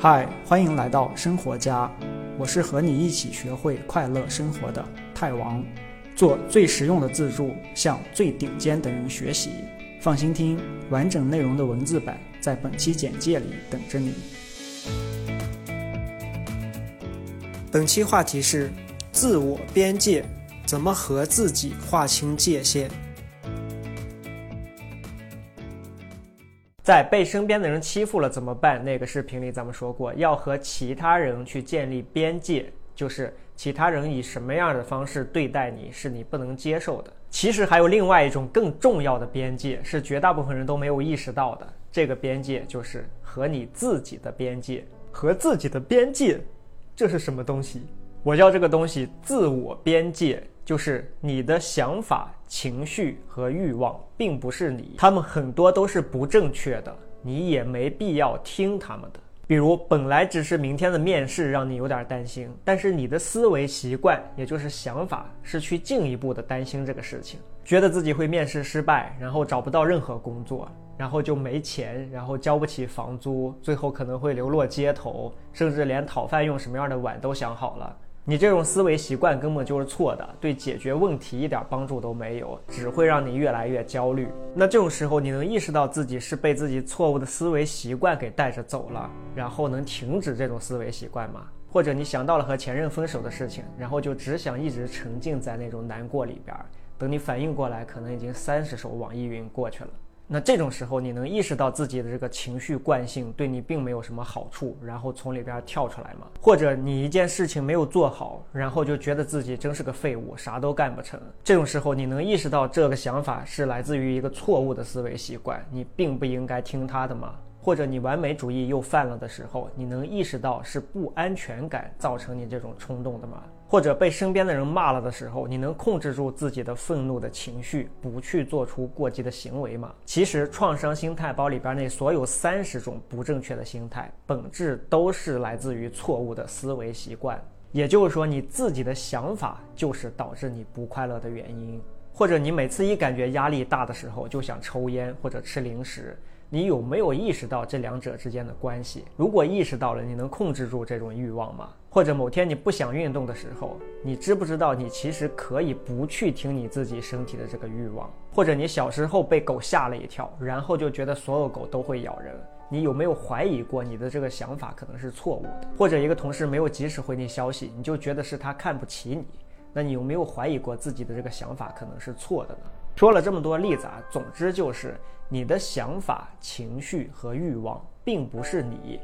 嗨，欢迎来到生活家，我是和你一起学会快乐生活的泰王，做最实用的自助，向最顶尖的人学习。放心听，完整内容的文字版在本期简介里等着你。本期话题是自我边界，怎么和自己划清界限？在被身边的人欺负了怎么办？那个视频里咱们说过，要和其他人去建立边界，就是其他人以什么样的方式对待你是你不能接受的。其实还有另外一种更重要的边界，是绝大部分人都没有意识到的。这个边界就是和你自己的边界，和自己的边界，这是什么东西？我叫这个东西自我边界。就是你的想法、情绪和欲望，并不是你，他们很多都是不正确的，你也没必要听他们的。比如，本来只是明天的面试让你有点担心，但是你的思维习惯，也就是想法，是去进一步的担心这个事情，觉得自己会面试失败，然后找不到任何工作，然后就没钱，然后交不起房租，最后可能会流落街头，甚至连讨饭用什么样的碗都想好了。你这种思维习惯根本就是错的，对解决问题一点帮助都没有，只会让你越来越焦虑。那这种时候，你能意识到自己是被自己错误的思维习惯给带着走了，然后能停止这种思维习惯吗？或者你想到了和前任分手的事情，然后就只想一直沉浸在那种难过里边，等你反应过来，可能已经三十首网易云过去了。那这种时候，你能意识到自己的这个情绪惯性对你并没有什么好处，然后从里边跳出来吗？或者你一件事情没有做好，然后就觉得自己真是个废物，啥都干不成。这种时候，你能意识到这个想法是来自于一个错误的思维习惯，你并不应该听他的吗？或者你完美主义又犯了的时候，你能意识到是不安全感造成你这种冲动的吗？或者被身边的人骂了的时候，你能控制住自己的愤怒的情绪，不去做出过激的行为吗？其实，创伤心态包里边那所有三十种不正确的心态，本质都是来自于错误的思维习惯。也就是说，你自己的想法就是导致你不快乐的原因。或者你每次一感觉压力大的时候，就想抽烟或者吃零食。你有没有意识到这两者之间的关系？如果意识到了，你能控制住这种欲望吗？或者某天你不想运动的时候，你知不知道你其实可以不去听你自己身体的这个欲望？或者你小时候被狗吓了一跳，然后就觉得所有狗都会咬人，你有没有怀疑过你的这个想法可能是错误的？或者一个同事没有及时回你消息，你就觉得是他看不起你，那你有没有怀疑过自己的这个想法可能是错的呢？说了这么多例子啊，总之就是你的想法、情绪和欲望并不是你，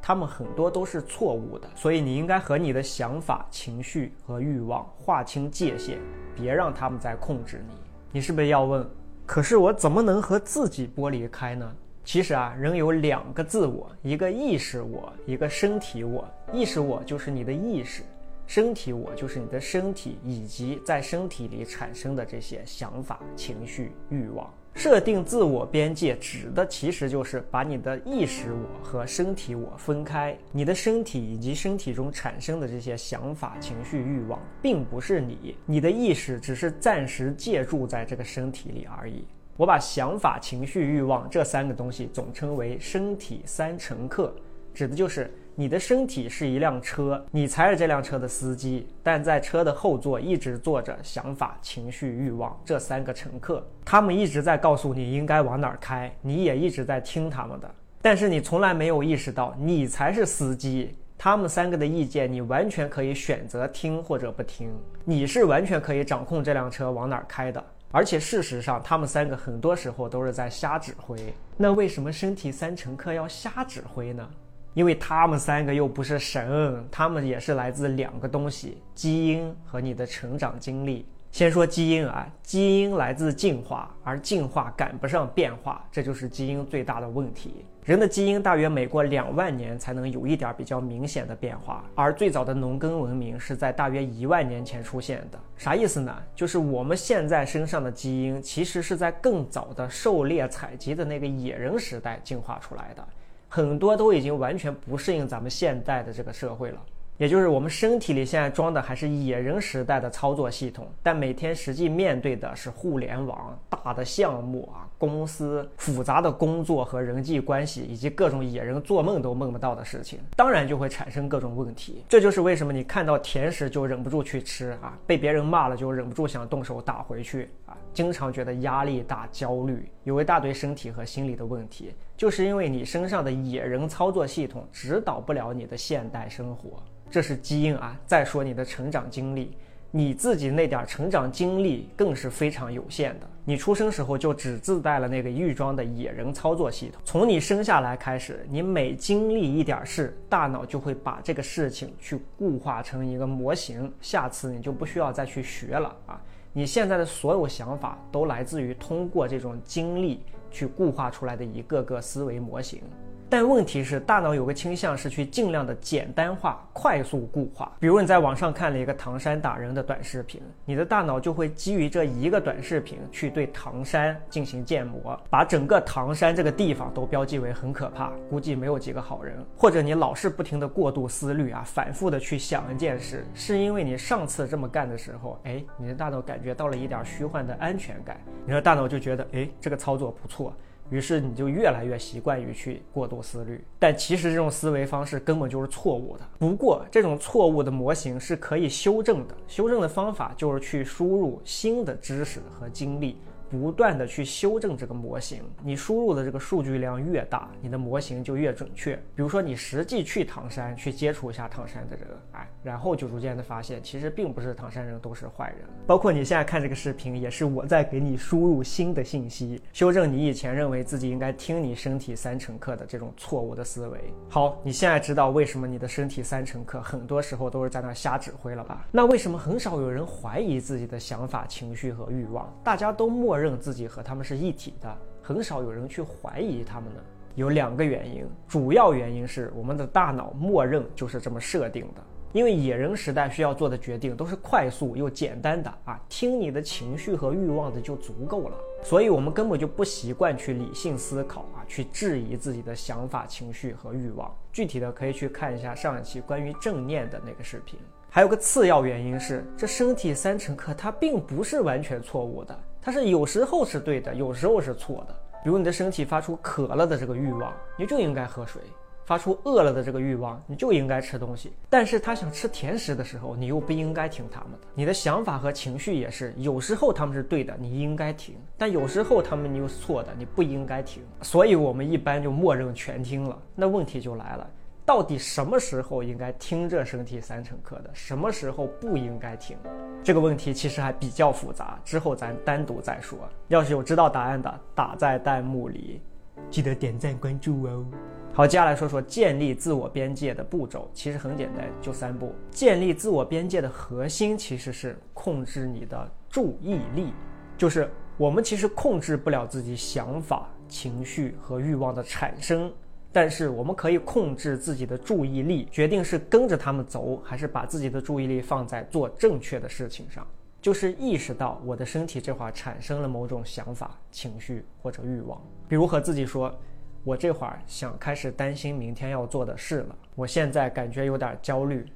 他们很多都是错误的，所以你应该和你的想法、情绪和欲望划清界限，别让他们再控制你。你是不是要问？可是我怎么能和自己剥离开呢？其实啊，人有两个自我，一个意识我，一个身体我。意识我就是你的意识。身体我就是你的身体，以及在身体里产生的这些想法、情绪、欲望。设定自我边界，指的其实就是把你的意识我和身体我分开。你的身体以及身体中产生的这些想法、情绪、欲望，并不是你，你的意识只是暂时借住在这个身体里而已。我把想法、情绪、欲望这三个东西总称为“身体三乘客”，指的就是。你的身体是一辆车，你才是这辆车的司机，但在车的后座一直坐着想法、情绪、欲望这三个乘客，他们一直在告诉你应该往哪儿开，你也一直在听他们的，但是你从来没有意识到你才是司机，他们三个的意见你完全可以选择听或者不听，你是完全可以掌控这辆车往哪儿开的，而且事实上他们三个很多时候都是在瞎指挥，那为什么身体三乘客要瞎指挥呢？因为他们三个又不是神，他们也是来自两个东西：基因和你的成长经历。先说基因啊，基因来自进化，而进化赶不上变化，这就是基因最大的问题。人的基因大约每过两万年才能有一点比较明显的变化，而最早的农耕文明是在大约一万年前出现的。啥意思呢？就是我们现在身上的基因，其实是在更早的狩猎采集的那个野人时代进化出来的。很多都已经完全不适应咱们现代的这个社会了。也就是我们身体里现在装的还是野人时代的操作系统，但每天实际面对的是互联网大的项目啊，公司复杂的工作和人际关系，以及各种野人做梦都梦不到的事情，当然就会产生各种问题。这就是为什么你看到甜食就忍不住去吃啊，被别人骂了就忍不住想动手打回去啊，经常觉得压力大、焦虑，有一大堆身体和心理的问题，就是因为你身上的野人操作系统指导不了你的现代生活。这是基因啊！再说你的成长经历，你自己那点成长经历更是非常有限的。你出生时候就只自带了那个预装的野人操作系统，从你生下来开始，你每经历一点事，大脑就会把这个事情去固化成一个模型，下次你就不需要再去学了啊！你现在的所有想法都来自于通过这种经历去固化出来的一个个思维模型。但问题是，大脑有个倾向是去尽量的简单化、快速固化。比如你在网上看了一个唐山打人的短视频，你的大脑就会基于这一个短视频去对唐山进行建模，把整个唐山这个地方都标记为很可怕，估计没有几个好人。或者你老是不停的过度思虑啊，反复的去想一件事，是因为你上次这么干的时候，哎，你的大脑感觉到了一点虚幻的安全感，你的大脑就觉得，哎，这个操作不错。于是你就越来越习惯于去过度思虑，但其实这种思维方式根本就是错误的。不过这种错误的模型是可以修正的，修正的方法就是去输入新的知识和经历。不断的去修正这个模型，你输入的这个数据量越大，你的模型就越准确。比如说，你实际去唐山去接触一下唐山的人，哎，然后就逐渐的发现，其实并不是唐山人都是坏人。包括你现在看这个视频，也是我在给你输入新的信息，修正你以前认为自己应该听你身体三乘客的这种错误的思维。好，你现在知道为什么你的身体三乘客很多时候都是在那瞎指挥了吧？那为什么很少有人怀疑自己的想法、情绪和欲望？大家都默认。认自己和他们是一体的，很少有人去怀疑他们呢。有两个原因，主要原因是我们的大脑默认就是这么设定的。因为野人时代需要做的决定都是快速又简单的啊，听你的情绪和欲望的就足够了，所以我们根本就不习惯去理性思考啊，去质疑自己的想法、情绪和欲望。具体的可以去看一下上一期关于正念的那个视频。还有个次要原因是，这身体三乘客它并不是完全错误的。它是有时候是对的，有时候是错的。比如你的身体发出渴了的这个欲望，你就应该喝水；发出饿了的这个欲望，你就应该吃东西。但是他想吃甜食的时候，你又不应该听他们的。你的想法和情绪也是，有时候他们是对的，你应该听；但有时候他们又是错的，你不应该听。所以我们一般就默认全听了。那问题就来了。到底什么时候应该听这身体三乘课的，什么时候不应该听？这个问题其实还比较复杂，之后咱单独再说。要是有知道答案的，打在弹幕里，记得点赞关注哦。好，接下来说说建立自我边界的步骤，其实很简单，就三步。建立自我边界的核心其实是控制你的注意力，就是我们其实控制不了自己想法、情绪和欲望的产生。但是我们可以控制自己的注意力，决定是跟着他们走，还是把自己的注意力放在做正确的事情上。就是意识到我的身体这会儿产生了某种想法、情绪或者欲望，比如和自己说：“我这会儿想开始担心明天要做的事了。”我现在感觉有点焦虑，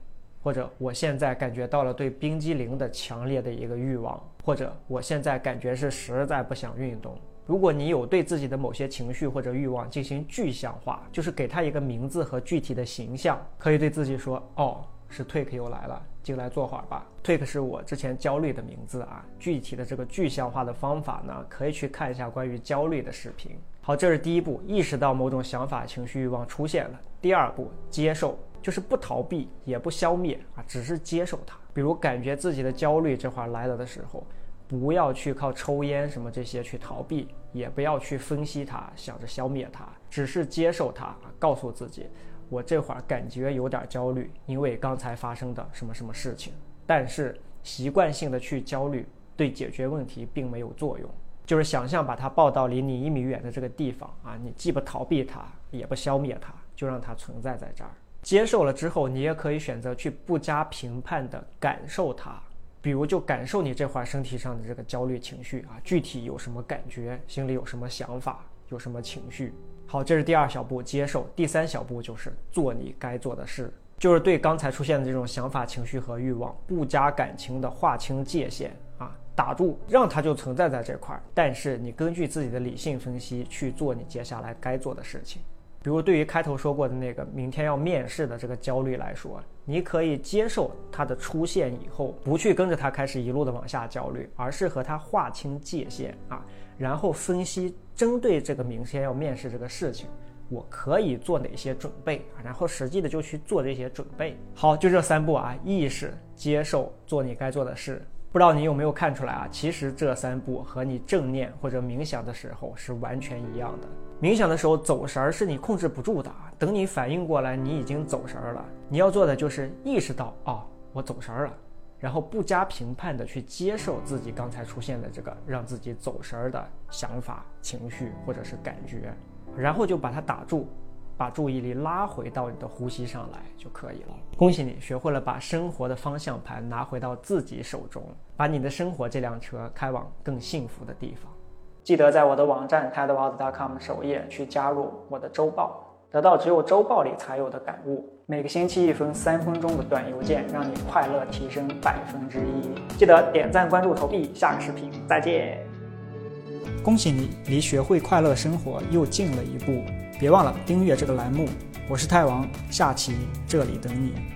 或者我现在感觉到了对冰激凌的强烈的一个欲望，或者我现在感觉是实在不想运动。如果你有对自己的某些情绪或者欲望进行具象化，就是给他一个名字和具体的形象，可以对自己说：“哦，是 Twig 又来了，进来坐会儿吧。”Twig 是我之前焦虑的名字啊。具体的这个具象化的方法呢，可以去看一下关于焦虑的视频。好，这是第一步，意识到某种想法、情绪、欲望出现了。第二步，接受，就是不逃避，也不消灭啊，只是接受它。比如感觉自己的焦虑这会儿来了的时候。不要去靠抽烟什么这些去逃避，也不要去分析它，想着消灭它，只是接受它，告诉自己，我这会儿感觉有点焦虑，因为刚才发生的什么什么事情。但是习惯性的去焦虑，对解决问题并没有作用。就是想象把它抱到离你一米远的这个地方啊，你既不逃避它，也不消灭它，就让它存在在这儿。接受了之后，你也可以选择去不加评判的感受它。比如，就感受你这会儿身体上的这个焦虑情绪啊，具体有什么感觉，心里有什么想法，有什么情绪。好，这是第二小步，接受。第三小步就是做你该做的事，就是对刚才出现的这种想法、情绪和欲望不加感情的划清界限啊，打住，让它就存在在这块儿。但是你根据自己的理性分析去做你接下来该做的事情。比如对于开头说过的那个明天要面试的这个焦虑来说，你可以接受它的出现以后，不去跟着它开始一路的往下焦虑，而是和它划清界限啊，然后分析针对这个明天要面试这个事情。我可以做哪些准备？然后实际的就去做这些准备。好，就这三步啊：意识、接受、做你该做的事。不知道你有没有看出来啊？其实这三步和你正念或者冥想的时候是完全一样的。冥想的时候走神儿是你控制不住的，等你反应过来，你已经走神儿了。你要做的就是意识到啊，我走神儿了，然后不加评判的去接受自己刚才出现的这个让自己走神儿的想法、情绪或者是感觉。然后就把它打住，把注意力拉回到你的呼吸上来就可以了。恭喜你学会了把生活的方向盘拿回到自己手中，把你的生活这辆车开往更幸福的地方。记得在我的网站 tedwows.com 首页去加入我的周报，得到只有周报里才有的感悟。每个星期一封三分钟的短邮件，让你快乐提升百分之一。记得点赞、关注、投币。下个视频再见。恭喜你，离学会快乐生活又近了一步。别忘了订阅这个栏目，我是泰王，下期这里等你。